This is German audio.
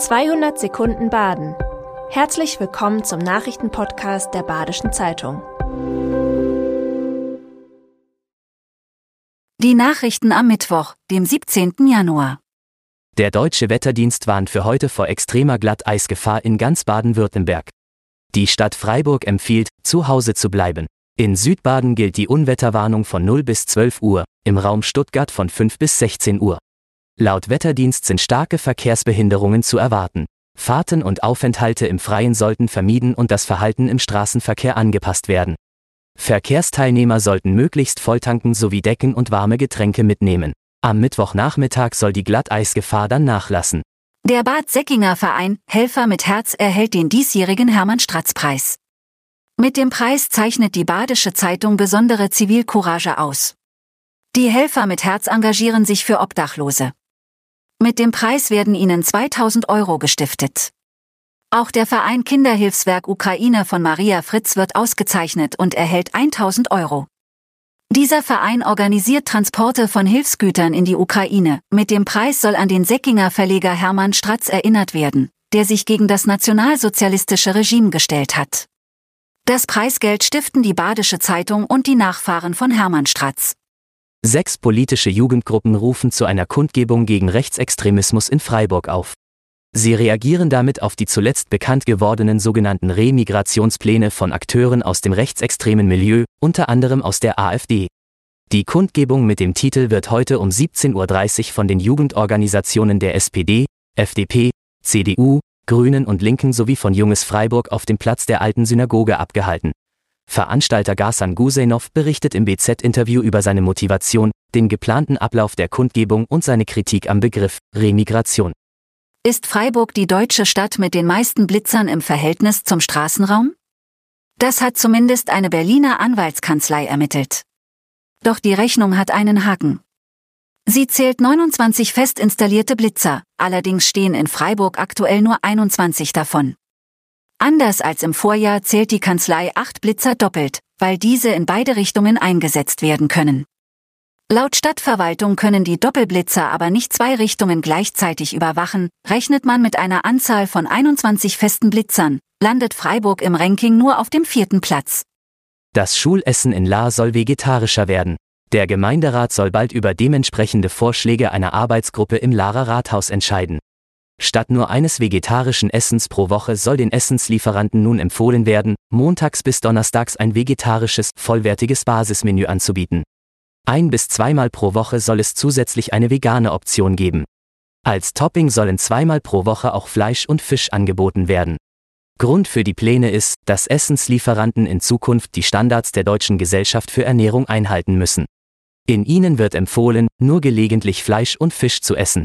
200 Sekunden Baden. Herzlich willkommen zum Nachrichtenpodcast der Badischen Zeitung. Die Nachrichten am Mittwoch, dem 17. Januar. Der deutsche Wetterdienst warnt für heute vor extremer Glatteisgefahr in ganz Baden-Württemberg. Die Stadt Freiburg empfiehlt, zu Hause zu bleiben. In Südbaden gilt die Unwetterwarnung von 0 bis 12 Uhr, im Raum Stuttgart von 5 bis 16 Uhr. Laut Wetterdienst sind starke Verkehrsbehinderungen zu erwarten. Fahrten und Aufenthalte im Freien sollten vermieden und das Verhalten im Straßenverkehr angepasst werden. Verkehrsteilnehmer sollten möglichst volltanken sowie Decken und warme Getränke mitnehmen. Am Mittwochnachmittag soll die Glatteisgefahr dann nachlassen. Der Bad Säckinger Verein Helfer mit Herz erhält den diesjährigen Hermann-Stratz-Preis. Mit dem Preis zeichnet die Badische Zeitung besondere Zivilcourage aus. Die Helfer mit Herz engagieren sich für Obdachlose. Mit dem Preis werden ihnen 2000 Euro gestiftet. Auch der Verein Kinderhilfswerk Ukraine von Maria Fritz wird ausgezeichnet und erhält 1000 Euro. Dieser Verein organisiert Transporte von Hilfsgütern in die Ukraine. Mit dem Preis soll an den Säckinger Verleger Hermann Stratz erinnert werden, der sich gegen das nationalsozialistische Regime gestellt hat. Das Preisgeld stiften die Badische Zeitung und die Nachfahren von Hermann Stratz. Sechs politische Jugendgruppen rufen zu einer Kundgebung gegen Rechtsextremismus in Freiburg auf. Sie reagieren damit auf die zuletzt bekannt gewordenen sogenannten Remigrationspläne von Akteuren aus dem rechtsextremen Milieu, unter anderem aus der AfD. Die Kundgebung mit dem Titel wird heute um 17.30 Uhr von den Jugendorganisationen der SPD, FDP, CDU, Grünen und Linken sowie von Junges Freiburg auf dem Platz der alten Synagoge abgehalten. Veranstalter Gasan Gusenov berichtet im BZ-Interview über seine Motivation, den geplanten Ablauf der Kundgebung und seine Kritik am Begriff Remigration. Ist Freiburg die deutsche Stadt mit den meisten Blitzern im Verhältnis zum Straßenraum? Das hat zumindest eine Berliner Anwaltskanzlei ermittelt. Doch die Rechnung hat einen Haken. Sie zählt 29 fest installierte Blitzer, allerdings stehen in Freiburg aktuell nur 21 davon. Anders als im Vorjahr zählt die Kanzlei acht Blitzer doppelt, weil diese in beide Richtungen eingesetzt werden können. Laut Stadtverwaltung können die Doppelblitzer aber nicht zwei Richtungen gleichzeitig überwachen, rechnet man mit einer Anzahl von 21 festen Blitzern, landet Freiburg im Ranking nur auf dem vierten Platz. Das Schulessen in Lahr soll vegetarischer werden. Der Gemeinderat soll bald über dementsprechende Vorschläge einer Arbeitsgruppe im Lahrer Rathaus entscheiden. Statt nur eines vegetarischen Essens pro Woche soll den Essenslieferanten nun empfohlen werden, montags bis donnerstags ein vegetarisches, vollwertiges Basismenü anzubieten. Ein bis zweimal pro Woche soll es zusätzlich eine vegane Option geben. Als Topping sollen zweimal pro Woche auch Fleisch und Fisch angeboten werden. Grund für die Pläne ist, dass Essenslieferanten in Zukunft die Standards der Deutschen Gesellschaft für Ernährung einhalten müssen. In ihnen wird empfohlen, nur gelegentlich Fleisch und Fisch zu essen.